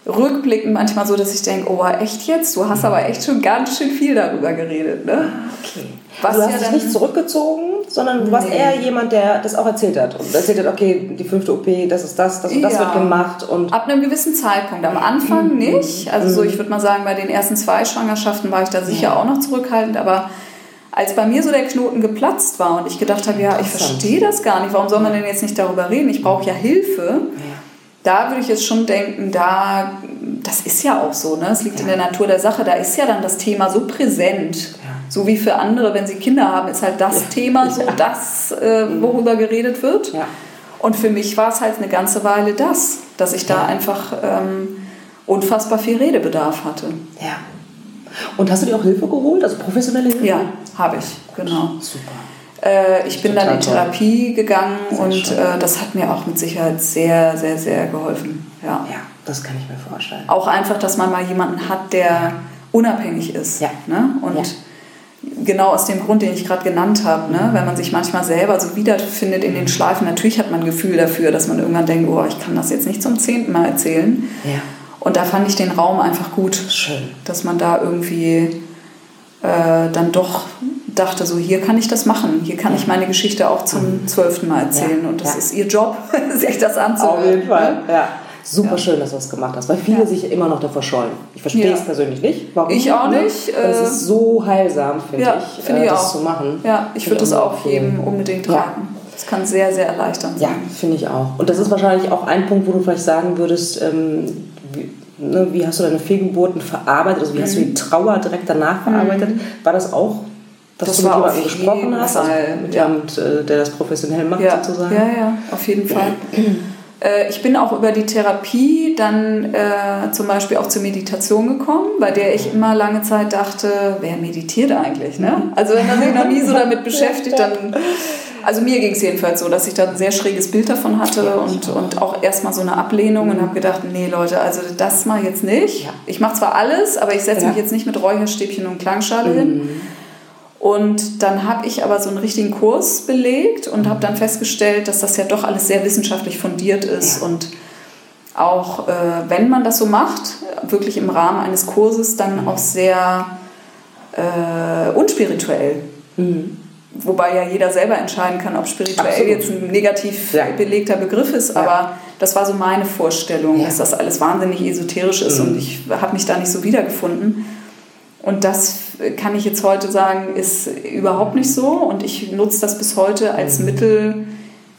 rückblickend manchmal so, dass ich denke, oh, echt jetzt? Du hast aber echt schon ganz schön viel darüber geredet. Ne? Okay. Was du hast ja dich nicht zurückgezogen, sondern du warst nee. eher jemand, der das auch erzählt hat. Und erzählt hat, okay, die fünfte OP, das ist das, das und das ja. wird gemacht. Und Ab einem gewissen Zeitpunkt. Am Anfang mhm. nicht. Also so, ich würde mal sagen, bei den ersten zwei Schwangerschaften war ich da sicher ja. auch noch zurückhaltend, aber als bei mir so der Knoten geplatzt war und ich gedacht habe, ja, ich verstehe das gar nicht, warum soll man denn jetzt nicht darüber reden? Ich brauche ja Hilfe. Ja. Da würde ich jetzt schon denken, da, das ist ja auch so, ne? Es liegt in der Natur der Sache, da ist ja dann das Thema so präsent so wie für andere, wenn sie Kinder haben, ist halt das ja. Thema so ja. das, äh, worüber geredet wird. Ja. Und für mich war es halt eine ganze Weile das, dass ich da einfach ähm, unfassbar viel Redebedarf hatte. Ja. Und hast du dir auch Hilfe geholt, also professionelle Hilfe? Ja, habe ich, genau. Super. Äh, ich bin dann in Therapie gegangen sehr und äh, das hat mir auch mit Sicherheit sehr, sehr, sehr geholfen. Ja. ja, das kann ich mir vorstellen. Auch einfach, dass man mal jemanden hat, der unabhängig ist. Ja. Ne? Und ja genau aus dem Grund, den ich gerade genannt habe, ne? wenn man sich manchmal selber so wiederfindet in den Schleifen, natürlich hat man ein Gefühl dafür, dass man irgendwann denkt, oh, ich kann das jetzt nicht zum zehnten Mal erzählen. Ja. Und da fand ich den Raum einfach gut, Schön. dass man da irgendwie äh, dann doch dachte, so hier kann ich das machen, hier kann ich meine Geschichte auch zum mhm. zwölften Mal erzählen ja. und das ja. ist ihr Job, sich das anzuhören. Auf jeden Fall, ne? ja. Super ja. schön, dass du das gemacht hast, weil viele ja. sich immer noch davor scheuen. Ich verstehe ja. es persönlich nicht. Warum? Ich auch ne? nicht. Es ist so heilsam, finde ich, find äh, das auch. zu machen. Ja, ich würde das auch jedem unbedingt raten. Das kann sehr, sehr erleichternd sein. Ja, finde ich auch. Und das ist wahrscheinlich auch ein Punkt, wo du vielleicht sagen würdest, ähm, wie, ne, wie, hast du deine Fehlgeburten verarbeitet? Also wie mhm. hast du die mhm. Trauer direkt danach verarbeitet? Mhm. War das auch dass das du mit jemandem gesprochen hast, also mit jemandem, äh, der das professionell macht ja. sozusagen? Ja, ja, auf jeden Fall. Äh, ich bin auch über die Therapie dann äh, zum Beispiel auch zur Meditation gekommen, bei der ich immer lange Zeit dachte, wer meditiert eigentlich? Ne? Also wenn man sich noch nie so damit beschäftigt, dann... Also mir ging es jedenfalls so, dass ich da ein sehr schräges Bild davon hatte und, und auch erstmal so eine Ablehnung und habe gedacht, nee Leute, also das mache ich jetzt nicht. Ich mache zwar alles, aber ich setze mich jetzt nicht mit Räucherstäbchen und Klangschale hin. Mhm. Und dann habe ich aber so einen richtigen Kurs belegt und habe dann festgestellt, dass das ja doch alles sehr wissenschaftlich fundiert ist ja. und auch äh, wenn man das so macht, wirklich im Rahmen eines Kurses, dann auch sehr äh, unspirituell. Mhm. Wobei ja jeder selber entscheiden kann, ob spirituell Absolut. jetzt ein negativ ja. belegter Begriff ist, aber ja. das war so meine Vorstellung, dass das alles wahnsinnig esoterisch ist mhm. und ich habe mich da nicht so wiedergefunden. Und das kann ich jetzt heute sagen, ist überhaupt nicht so und ich nutze das bis heute als mhm. Mittel,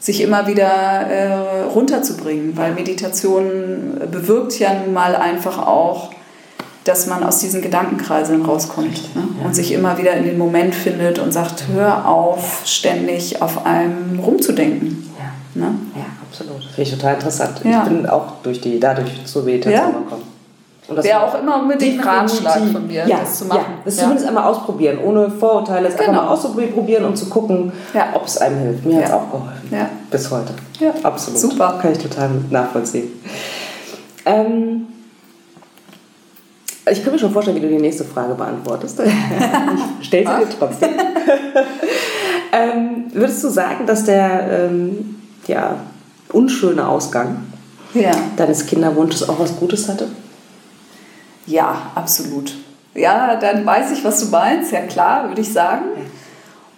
sich immer wieder äh, runterzubringen, weil Meditation bewirkt ja nun mal einfach auch, dass man aus diesen Gedankenkreiseln rauskommt ne? und sich immer wieder in den Moment findet und sagt, hör auf, ständig auf einem rumzudenken. Ja, ne? ja absolut. Finde ich total interessant. Ja. Ich bin auch durch die, dadurch zur Meditation ja. gekommen. Wäre auch immer unbedingt ein Ratschlag von mir, ja, das zu machen. Ja, das ja. zumindest einmal ausprobieren, ohne Vorurteile. Es genau. einfach mal ausprobieren, um zu gucken, ja. ob es einem hilft. Mir hat es auch geholfen. Bis heute. Ja. Absolut. Super. Kann ich total nachvollziehen. Ähm, ich kann mir schon vorstellen, wie du die nächste Frage beantwortest. ich stelle sie dir trotzdem. ähm, würdest du sagen, dass der ähm, ja, unschöne Ausgang deines Kinderwunsches auch was Gutes hatte? Ja, absolut. Ja, dann weiß ich, was du meinst. Ja, klar, würde ich sagen.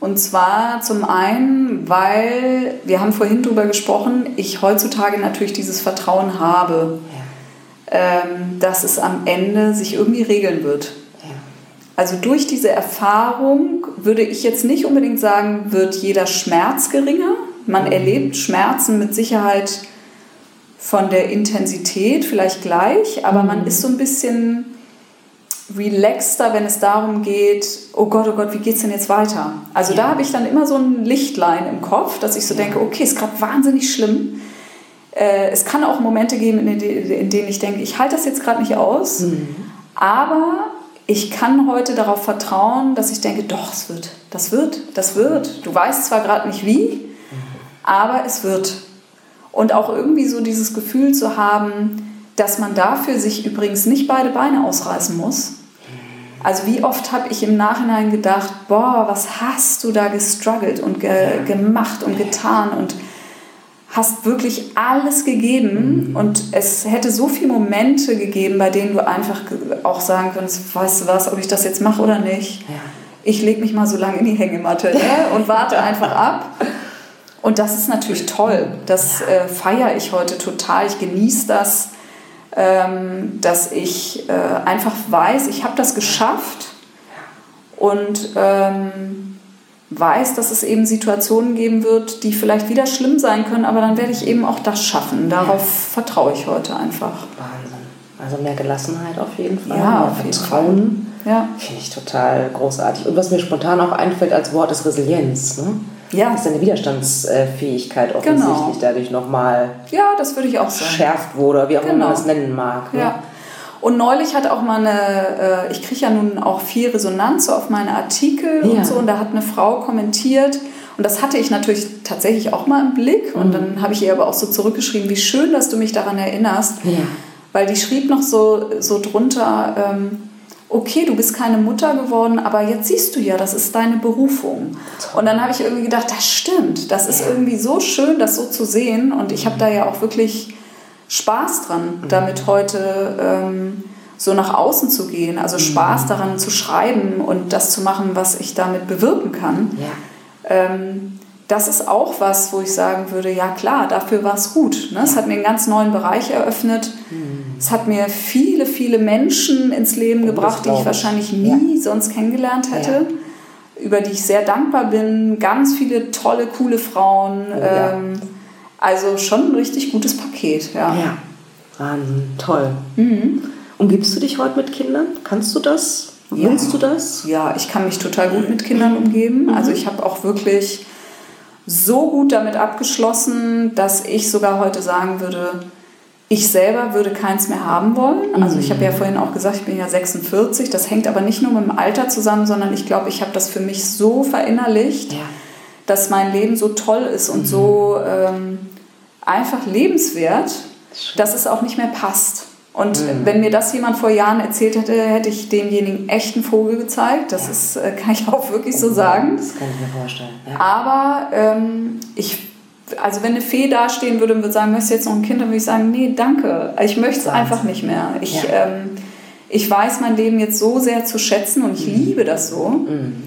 Und zwar zum einen, weil wir haben vorhin darüber gesprochen, ich heutzutage natürlich dieses Vertrauen habe, ja. ähm, dass es am Ende sich irgendwie regeln wird. Ja. Also durch diese Erfahrung würde ich jetzt nicht unbedingt sagen, wird jeder Schmerz geringer. Man mhm. erlebt Schmerzen mit Sicherheit von der Intensität vielleicht gleich, aber mhm. man ist so ein bisschen relaxter, wenn es darum geht, oh Gott, oh Gott, wie geht es denn jetzt weiter? Also ja. da habe ich dann immer so ein Lichtlein im Kopf, dass ich so ja. denke, okay, ist gerade wahnsinnig schlimm. Äh, es kann auch Momente geben, in, in denen ich denke, ich halte das jetzt gerade nicht aus, mhm. aber ich kann heute darauf vertrauen, dass ich denke, doch, es wird, das wird, das wird. Du weißt zwar gerade nicht wie, mhm. aber es wird. Und auch irgendwie so dieses Gefühl zu haben, dass man dafür sich übrigens nicht beide Beine ausreißen muss. Also wie oft habe ich im Nachhinein gedacht, boah, was hast du da gestruggelt und ge gemacht und getan und hast wirklich alles gegeben mhm. und es hätte so viele Momente gegeben, bei denen du einfach auch sagen könntest, weißt du was, ob ich das jetzt mache oder nicht. Ja. Ich lege mich mal so lange in die Hängematte ne, und warte einfach ab. Und das ist natürlich toll. Das äh, feiere ich heute total. Ich genieße das, ähm, dass ich äh, einfach weiß, ich habe das geschafft und ähm, weiß, dass es eben Situationen geben wird, die vielleicht wieder schlimm sein können, aber dann werde ich eben auch das schaffen. Darauf ja. vertraue ich heute einfach. Wahnsinn. Also mehr Gelassenheit auf jeden Fall. Ja, auf jeden Vertrauen. Fall. Ja. Finde ich total großartig. Und was mir spontan auch einfällt als Wort ist Resilienz. Ne? Ja. Dass deine Widerstandsfähigkeit offensichtlich genau. dadurch nochmal ja, das würde ich auch sagen. schärft wurde, wie auch genau. immer man es nennen mag. Ne? Ja. Und neulich hat auch mal eine, äh, ich kriege ja nun auch viel Resonanz so auf meine Artikel ja. und so, und da hat eine Frau kommentiert, und das hatte ich natürlich tatsächlich auch mal im Blick, und mhm. dann habe ich ihr aber auch so zurückgeschrieben, wie schön, dass du mich daran erinnerst, ja. weil die schrieb noch so, so drunter, ähm, okay, du bist keine Mutter geworden, aber jetzt siehst du ja, das ist deine Berufung. Und dann habe ich irgendwie gedacht, das stimmt, das ist irgendwie so schön, das so zu sehen. Und ich habe da ja auch wirklich Spaß dran, mhm. damit heute ähm, so nach außen zu gehen. Also Spaß mhm. daran zu schreiben und das zu machen, was ich damit bewirken kann. Ja. Ähm, das ist auch was, wo ich sagen würde, ja klar, dafür war es gut. Ne? Es hat mir einen ganz neuen Bereich eröffnet. Mhm. Es hat mir viele, viele Menschen ins Leben oh, gebracht, die ich wahrscheinlich nie ja. sonst kennengelernt hätte. Ja. Über die ich sehr dankbar bin. Ganz viele tolle, coole Frauen. Oh, ähm, also schon ein richtig gutes Paket. Ja, ja. Wahnsinn, toll. Mhm. Umgibst du dich heute mit Kindern? Kannst du das? Willst du das? Ja, ich kann mich total gut mit Kindern umgeben. Also ich habe auch wirklich so gut damit abgeschlossen, dass ich sogar heute sagen würde, ich selber würde keins mehr haben wollen. Also ich habe ja mhm. vorhin auch gesagt, ich bin ja 46. Das hängt aber nicht nur mit dem Alter zusammen, sondern ich glaube, ich habe das für mich so verinnerlicht, ja. dass mein Leben so toll ist und mhm. so ähm, einfach lebenswert, dass es auch nicht mehr passt. Und mhm. wenn mir das jemand vor Jahren erzählt hätte, hätte ich demjenigen echten Vogel gezeigt. Das ja. ist, äh, kann ich auch wirklich so sagen. Das kann ich mir vorstellen. Ja. Aber ähm, ich also wenn eine Fee dastehen würde und würde sagen, möchtest du jetzt noch ein Kind, dann würde ich sagen, nee, danke. Ich möchte es einfach nicht mehr. Ich, ja. ähm, ich weiß mein Leben jetzt so sehr zu schätzen und ich mhm. liebe das so. Mhm.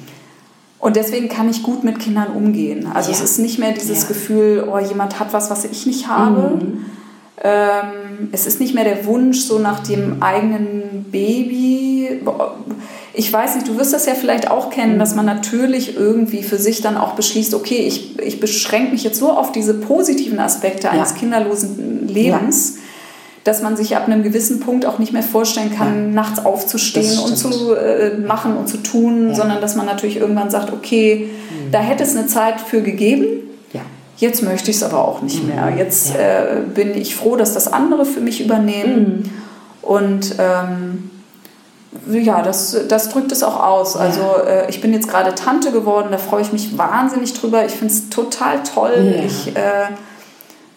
Und deswegen kann ich gut mit Kindern umgehen. Also es ist nicht mehr dieses. Gefühl, oh, jemand hat was, was ich nicht habe. Mhm. Ähm, es ist nicht mehr der Wunsch so nach dem eigenen Baby ich weiß nicht, du wirst das ja vielleicht auch kennen, dass man natürlich irgendwie für sich dann auch beschließt, okay, ich, ich beschränke mich jetzt so auf diese positiven Aspekte eines ja. kinderlosen Lebens. Ja. Dass man sich ab einem gewissen Punkt auch nicht mehr vorstellen kann, ja. nachts aufzustehen und zu äh, machen und zu tun, sondern dass man natürlich irgendwann sagt, okay, mhm. da hätte es eine Zeit für gegeben, Jetzt möchte ich es aber auch nicht mehr. Mhm. Jetzt äh, bin ich froh, dass das andere für mich übernehmen. Mhm. Und ähm, ja, das, das drückt es auch aus. Also äh, ich bin jetzt gerade Tante geworden, da freue ich mich wahnsinnig drüber. Ich finde es total toll. Ja. Ich äh,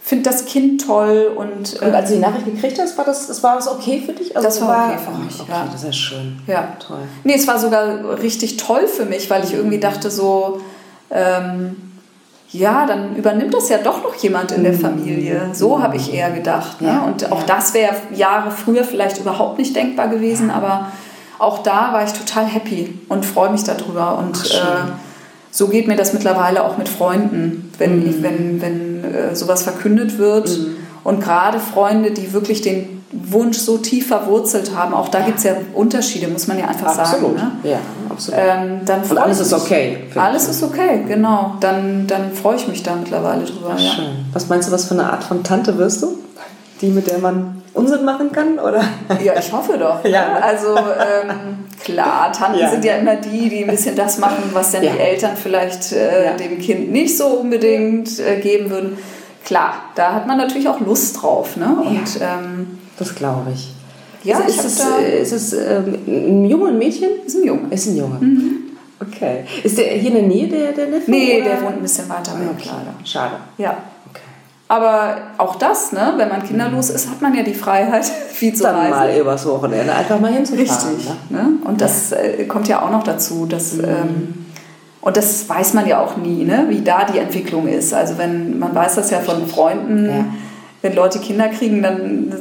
finde das Kind toll. Und, äh, und als du die Nachricht gekriegt hast, war das, das, war das okay für dich? Also das war, war okay für mich, okay, ja. Das ist schön. Ja. Toll. Nee, es war sogar richtig toll für mich, weil ich irgendwie dachte so... Ähm, ja, dann übernimmt das ja doch noch jemand in der Familie. So habe ich eher gedacht. Ne? Und auch das wäre Jahre früher vielleicht überhaupt nicht denkbar gewesen, aber auch da war ich total happy und freue mich darüber. Und Ach, äh, so geht mir das mittlerweile auch mit Freunden, wenn, mhm. wenn, wenn äh, sowas verkündet wird. Mhm. Und gerade Freunde, die wirklich den Wunsch so tief verwurzelt haben, auch da ja. gibt es ja Unterschiede, muss man ja einfach absolut. sagen. Ne? Ja, absolut. Ähm, dann Und alles ist okay. Alles ist okay, genau. Dann, dann freue ich mich da mittlerweile drüber. Ja. Was meinst du, was für eine Art von Tante wirst du? Die, mit der man Unsinn machen kann? Oder? Ja, ich hoffe doch. ja. Ne? Also ähm, klar, Tanten ja. sind ja immer die, die ein bisschen das machen, was dann ja. die Eltern vielleicht äh, ja. dem Kind nicht so unbedingt äh, geben würden. Klar, da hat man natürlich auch Lust drauf. Ne? Und, ähm, das glaube ich. Ja, ist, ist, es, ist es ähm, ein Junge, ein Mädchen? Ist ein Junge. Ist ein Junge. Mhm. Okay. Ist der hier in der Nähe, der, der Neffe? Nee, oder? der wohnt ein bisschen weiter weg, okay. leider. Schade. Ja. Aber auch das, ne, wenn man kinderlos ist, hat man ja die Freiheit, viel zu Dann reisen. mal übers Wochenende einfach mal hinzufahren. Richtig. Ne? Und das äh, kommt ja auch noch dazu. Dass, mhm. ähm, und das weiß man ja auch nie, ne, wie da die Entwicklung ist. Also wenn man weiß das ja von Freunden, ja. Wenn Leute Kinder kriegen, dann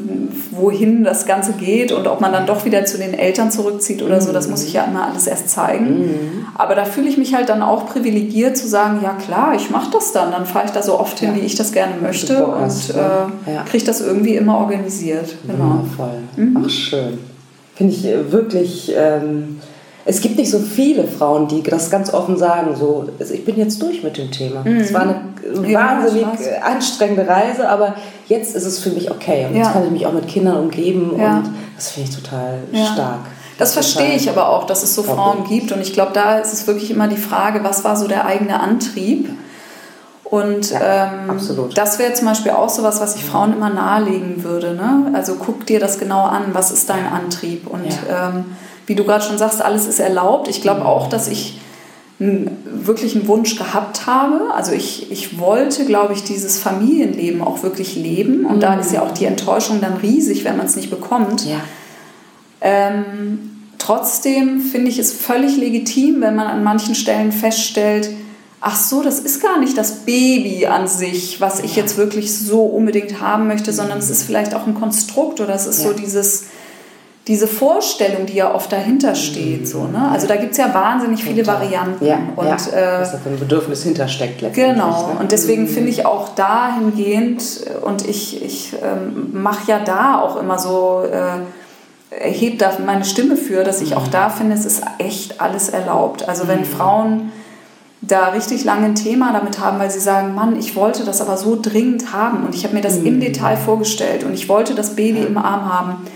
wohin das Ganze geht und ob man dann doch wieder zu den Eltern zurückzieht oder so, das muss ich ja immer alles erst zeigen. Mhm. Aber da fühle ich mich halt dann auch privilegiert zu sagen, ja klar, ich mache das dann, dann fahre ich da so oft hin, wie ich das gerne möchte und hast, äh, ja. kriege das irgendwie immer organisiert. Genau. Wundervoll. Mhm. Ach schön. Finde ich äh, wirklich... Ähm es gibt nicht so viele Frauen, die das ganz offen sagen, so, also ich bin jetzt durch mit dem Thema. Es mhm. war eine wahnsinnig ja, anstrengende Reise, aber jetzt ist es für mich okay. Und ja. jetzt kann ich mich auch mit Kindern umgeben ja. und das finde ich total stark. Das, das verstehe ich aber auch, dass es so Frauen gibt. Und ich glaube, da ist es wirklich immer die Frage, was war so der eigene Antrieb? Und ähm, das wäre zum Beispiel auch so was was ich Frauen immer nahelegen würde. Ne? Also guck dir das genau an, was ist dein Antrieb? Und ähm, wie du gerade schon sagst, alles ist erlaubt. Ich glaube auch, dass ich wirklich einen Wunsch gehabt habe. Also ich, ich wollte, glaube ich, dieses Familienleben auch wirklich leben. Und mhm. da ist ja auch die Enttäuschung dann riesig, wenn man es nicht bekommt. Ja. Ähm, trotzdem finde ich es völlig legitim, wenn man an manchen Stellen feststellt, ach so, das ist gar nicht das Baby an sich, was ich jetzt wirklich so unbedingt haben möchte, sondern es ist vielleicht auch ein Konstrukt oder es ist ja. so dieses diese Vorstellung, die ja oft dahinter steht. So, ne? Also da gibt es ja wahnsinnig viele Varianten. Ja, und, ja, äh, was da für ein Bedürfnis hintersteckt letztendlich. Genau, ne? und deswegen mhm. finde ich auch dahingehend, und ich, ich ähm, mache ja da auch immer so, äh, erhebe da meine Stimme für, dass ich auch mhm. da finde, es ist echt alles erlaubt. Also wenn mhm. Frauen da richtig lange ein Thema damit haben, weil sie sagen, Mann, ich wollte das aber so dringend haben und ich habe mir das mhm. im Detail vorgestellt und ich wollte das Baby im Arm haben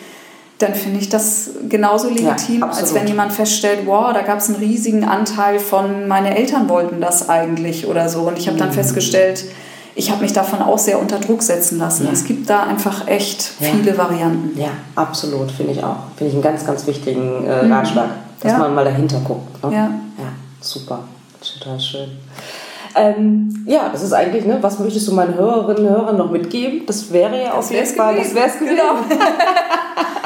dann finde ich das genauso legitim, Ja, als wenn jemand feststellt, wow, da gab es einen riesigen Anteil von, meine Eltern wollten das eigentlich oder so. Und ich habe dann Mhm. festgestellt, ich habe mich davon auch sehr unter Druck setzen lassen. Ja. Es gibt da einfach echt Ja. viele Varianten. Ja, absolut, finde ich auch. Finde ich einen ganz, ganz wichtigen äh, Ratschlag, dass Mhm. Man mal dahinter guckt. Ne? Ja. ja, super. Total schön. Ähm, ja, das ist eigentlich, ne, was möchtest du meinen Hörerinnen und Hörern noch mitgeben? Das wäre ja auf jeden Fall, gewesen. das wäre es gewesen. Genau.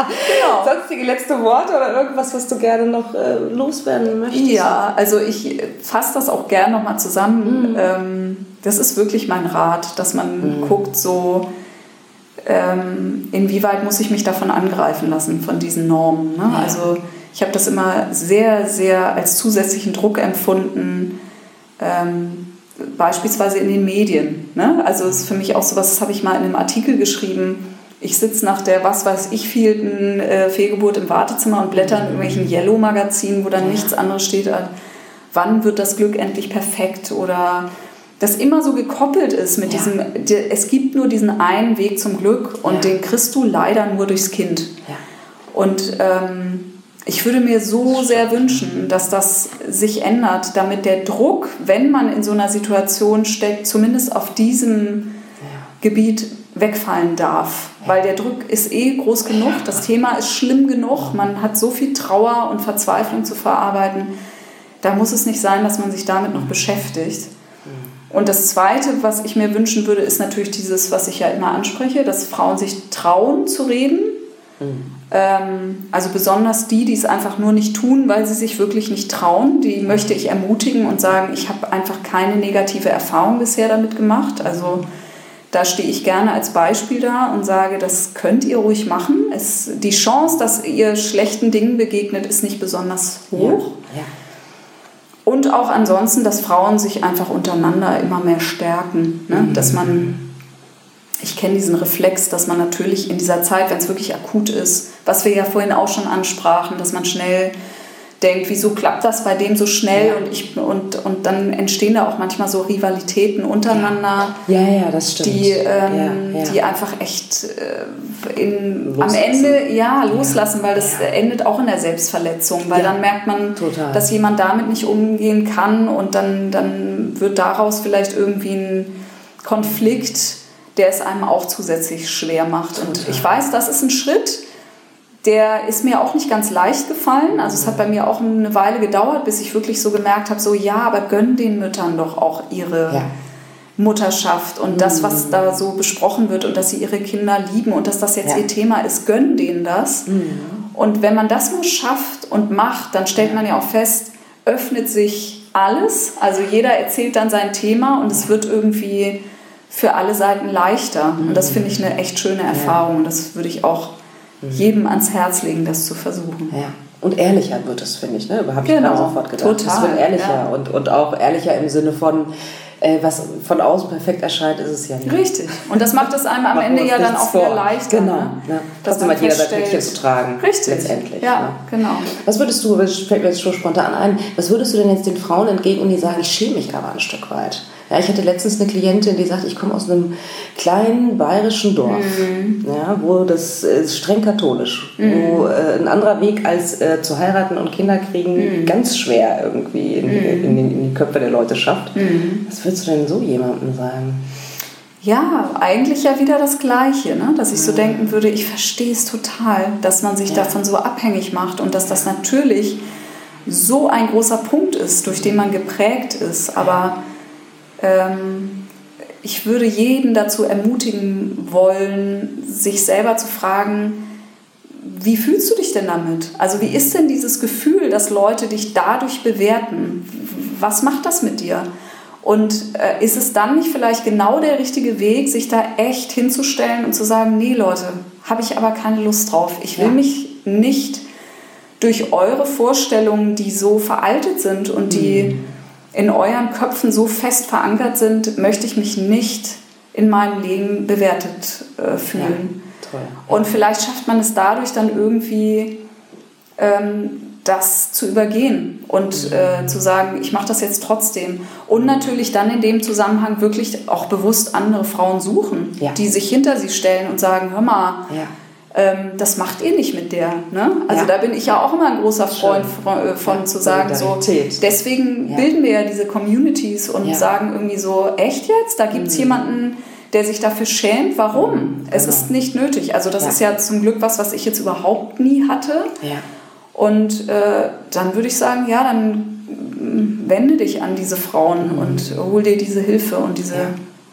genau. Sonstige letzte Worte oder irgendwas, was du gerne noch äh, loswerden möchtest? Ja, also ich fasse das auch gern nochmal Mhm. zusammen. Ähm, das ist wirklich mein Rat, dass man guckt, so ähm, inwieweit muss ich mich davon angreifen lassen, von diesen Normen. Ne? Ja. Also ich habe das immer sehr, sehr als zusätzlichen Druck empfunden, ähm, beispielsweise in den Medien. Ne? Also es ist für mich auch sowas, das habe ich mal in einem Artikel geschrieben. Ich sitze nach der, was weiß ich, vielten äh, Fehlgeburt im Wartezimmer und blätter in irgendwelchen Yellow-Magazinen, wo dann nichts anderes steht als, wann wird das Glück endlich perfekt oder das immer so gekoppelt ist mit Ja. diesem, es gibt nur diesen einen Weg zum Glück und Ja. den kriegst du leider nur durchs Kind. Ja. Und ähm, ich würde mir so sehr wünschen, dass das sich ändert, damit der Druck, wenn man in so einer Situation steckt, zumindest auf diesem Gebiet wegfallen darf. Weil der Druck ist eh groß genug, das Thema ist schlimm genug, man hat so viel Trauer und Verzweiflung zu verarbeiten. Da muss es nicht sein, dass man sich damit noch beschäftigt. Und das Zweite, was ich mir wünschen würde, ist natürlich dieses, was ich ja immer anspreche, dass Frauen sich trauen zu reden. Ähm, also besonders die, die es einfach nur nicht tun, weil sie sich wirklich nicht trauen, die möchte ich ermutigen und sagen, ich habe einfach keine negative Erfahrung bisher damit gemacht. Also da stehe ich gerne als Beispiel da und sage, das könnt ihr ruhig machen. Es, die Chance, dass ihr schlechten Dingen begegnet, ist nicht besonders hoch. Ja. Und auch ansonsten, dass Frauen sich einfach untereinander immer mehr stärken. Ne? Dass man, ich kenne diesen Reflex, dass man natürlich in dieser Zeit, wenn es wirklich akut ist, was wir ja vorhin auch schon ansprachen, dass man schnell denkt, wieso klappt das bei dem so schnell Ja. und, ich, und, und dann entstehen da auch manchmal so Rivalitäten untereinander. Ja, ja, das stimmt. Die, ähm, die einfach echt äh, in, am. Ende ja loslassen, weil das endet auch in der Selbstverletzung, weil dann merkt man, total. dass jemand damit nicht umgehen kann und dann, dann wird daraus vielleicht irgendwie ein Konflikt, der es einem auch zusätzlich schwer macht. Und ich weiß, das ist ein Schritt, der ist mir auch nicht ganz leicht gefallen. Also es hat bei mir auch eine Weile gedauert, bis ich wirklich so gemerkt habe, so ja, aber gönn den Müttern doch auch ihre Ja. Mutterschaft und das, was da so besprochen wird und dass sie ihre Kinder lieben und dass das jetzt Ja. ihr Thema ist, gönn denen das. Und wenn man das mal schafft und macht, dann stellt man ja auch fest, öffnet sich alles. Also jeder erzählt dann sein Thema und es wird irgendwie für alle Seiten leichter. Und das finde ich eine echt schöne Erfahrung. Und das würde ich auch jedem ans Herz legen, das zu versuchen. Ja. Und ehrlicher wird es, finde ich. Ne? Habe ich Genau. sofort gedacht. Total, Es wird ehrlicher ja. und, und auch ehrlicher im Sinne von, äh, was von außen perfekt erscheint, ist es ja nicht. Richtig. Und das macht es einem am Ende ja dann auch wieder vor. leichter. Genau. Ne? Ja. Dass Trotzdem man jeder sein Päckchen zu tragen. Richtig. Letztendlich. Ja, ne? genau. Was würdest du, das fällt mir jetzt schon spontan ein, was würdest du denn jetzt den Frauen entgegnen, die sagen, ich schäme mich aber ein Stück weit? Ja, ich hatte letztens eine Klientin, die sagt, ich komme aus einem kleinen bayerischen Dorf, Mhm. ja, wo das äh, ist streng katholisch, wo äh, ein anderer Weg als äh, zu heiraten und Kinder kriegen Mhm. ganz schwer irgendwie in, in, den- in die Köpfe der Leute schafft. Mhm. Was würdest du denn so jemandem sagen? Ja, eigentlich ja wieder das Gleiche, ne? dass ich so denken würde, ich verstehe es total, dass man sich Ja. davon so abhängig macht und dass das natürlich so ein großer Punkt ist, durch den man geprägt ist. Aber ähm, ich würde jeden dazu ermutigen wollen, sich selber zu fragen, wie fühlst du dich denn damit? Also wie ist denn dieses Gefühl, dass Leute dich dadurch bewerten? Was macht das mit dir? Und äh, ist es dann nicht vielleicht genau der richtige Weg, sich da echt hinzustellen und zu sagen, nee Leute, habe ich aber keine Lust drauf. Ich will Ja. mich nicht durch eure Vorstellungen, die so veraltet sind und die in euren Köpfen so fest verankert sind, möchte ich mich nicht in meinem Leben bewertet äh, fühlen. Toll. Und vielleicht schafft man es dadurch dann irgendwie, ähm, das zu übergehen und äh, zu sagen, ich mache das jetzt trotzdem. Und natürlich dann in dem Zusammenhang wirklich auch bewusst andere Frauen suchen, Ja. die sich hinter sie stellen und sagen, hör mal, Ja. Ähm, das macht ihr nicht mit der. Ne? Also ja. da bin ich ja auch immer ein großer Freund von, äh, von ja, zu sagen, so, deswegen ja. bilden wir ja diese Communities und sagen irgendwie so, echt jetzt? Da gibt es mhm. jemanden, der sich dafür schämt. Warum? Mhm, es genau. ist nicht nötig. Also das ist ja zum Glück was, was ich jetzt überhaupt nie hatte. Und äh, dann würde ich sagen, ja, dann mm, wende dich an diese Frauen mhm. und hol dir diese Hilfe und diese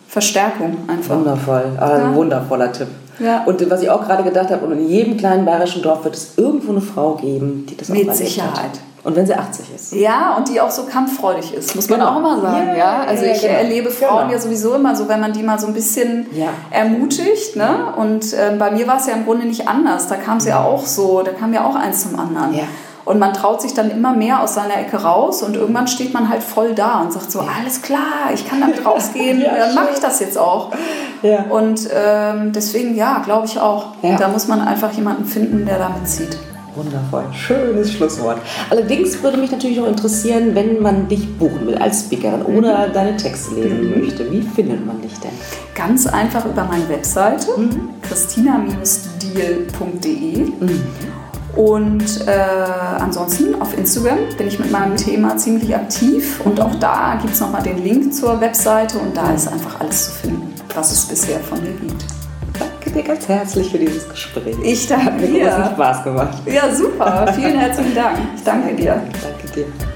Verstärkung einfach. Wundervoll, also ein wundervoller Tipp. Ja. Und was ich auch gerade gedacht habe, und in jedem kleinen bayerischen Dorf wird es irgendwo eine Frau geben, die das Mit Sicherheit. Hat. Und wenn sie 80 ist. Ja, und die auch so kampffreudig ist, muss man genau. auch immer sagen. Ja, ja? Also ja, ich genau. erlebe Frauen genau. ja sowieso immer so, wenn man die mal so ein bisschen ja. ermutigt. Ne? Und äh, bei mir war es ja im Grunde nicht anders. Da kam es ja auch so, da kam ja auch eins zum anderen. Und man traut sich dann immer mehr aus seiner Ecke raus und irgendwann steht man halt voll da und sagt so, alles klar, ich kann damit rausgehen, ja, dann mache ich das jetzt auch. Ja. Und ähm, deswegen, ja, glaube ich auch. Ja. Da muss man einfach jemanden finden, der da mitzieht. Wundervoll, schönes Schlusswort. Allerdings würde mich natürlich auch interessieren, wenn man dich buchen will als Speakerin oder mhm. deine Texte lesen mhm. möchte. Wie findet man dich denn? Ganz einfach über meine Webseite mhm. christina-deal.de. Und äh, ansonsten auf Instagram bin ich mit meinem Thema ziemlich aktiv und auch da gibt es nochmal den Link zur Webseite und da ist einfach alles zu finden, was es bisher von mir gibt. Danke dir ganz herzlich für dieses Gespräch. Ich danke dir. Hat mir großen Spaß gemacht. Ja, super. Vielen herzlichen Dank. Ich danke dir. Danke dir.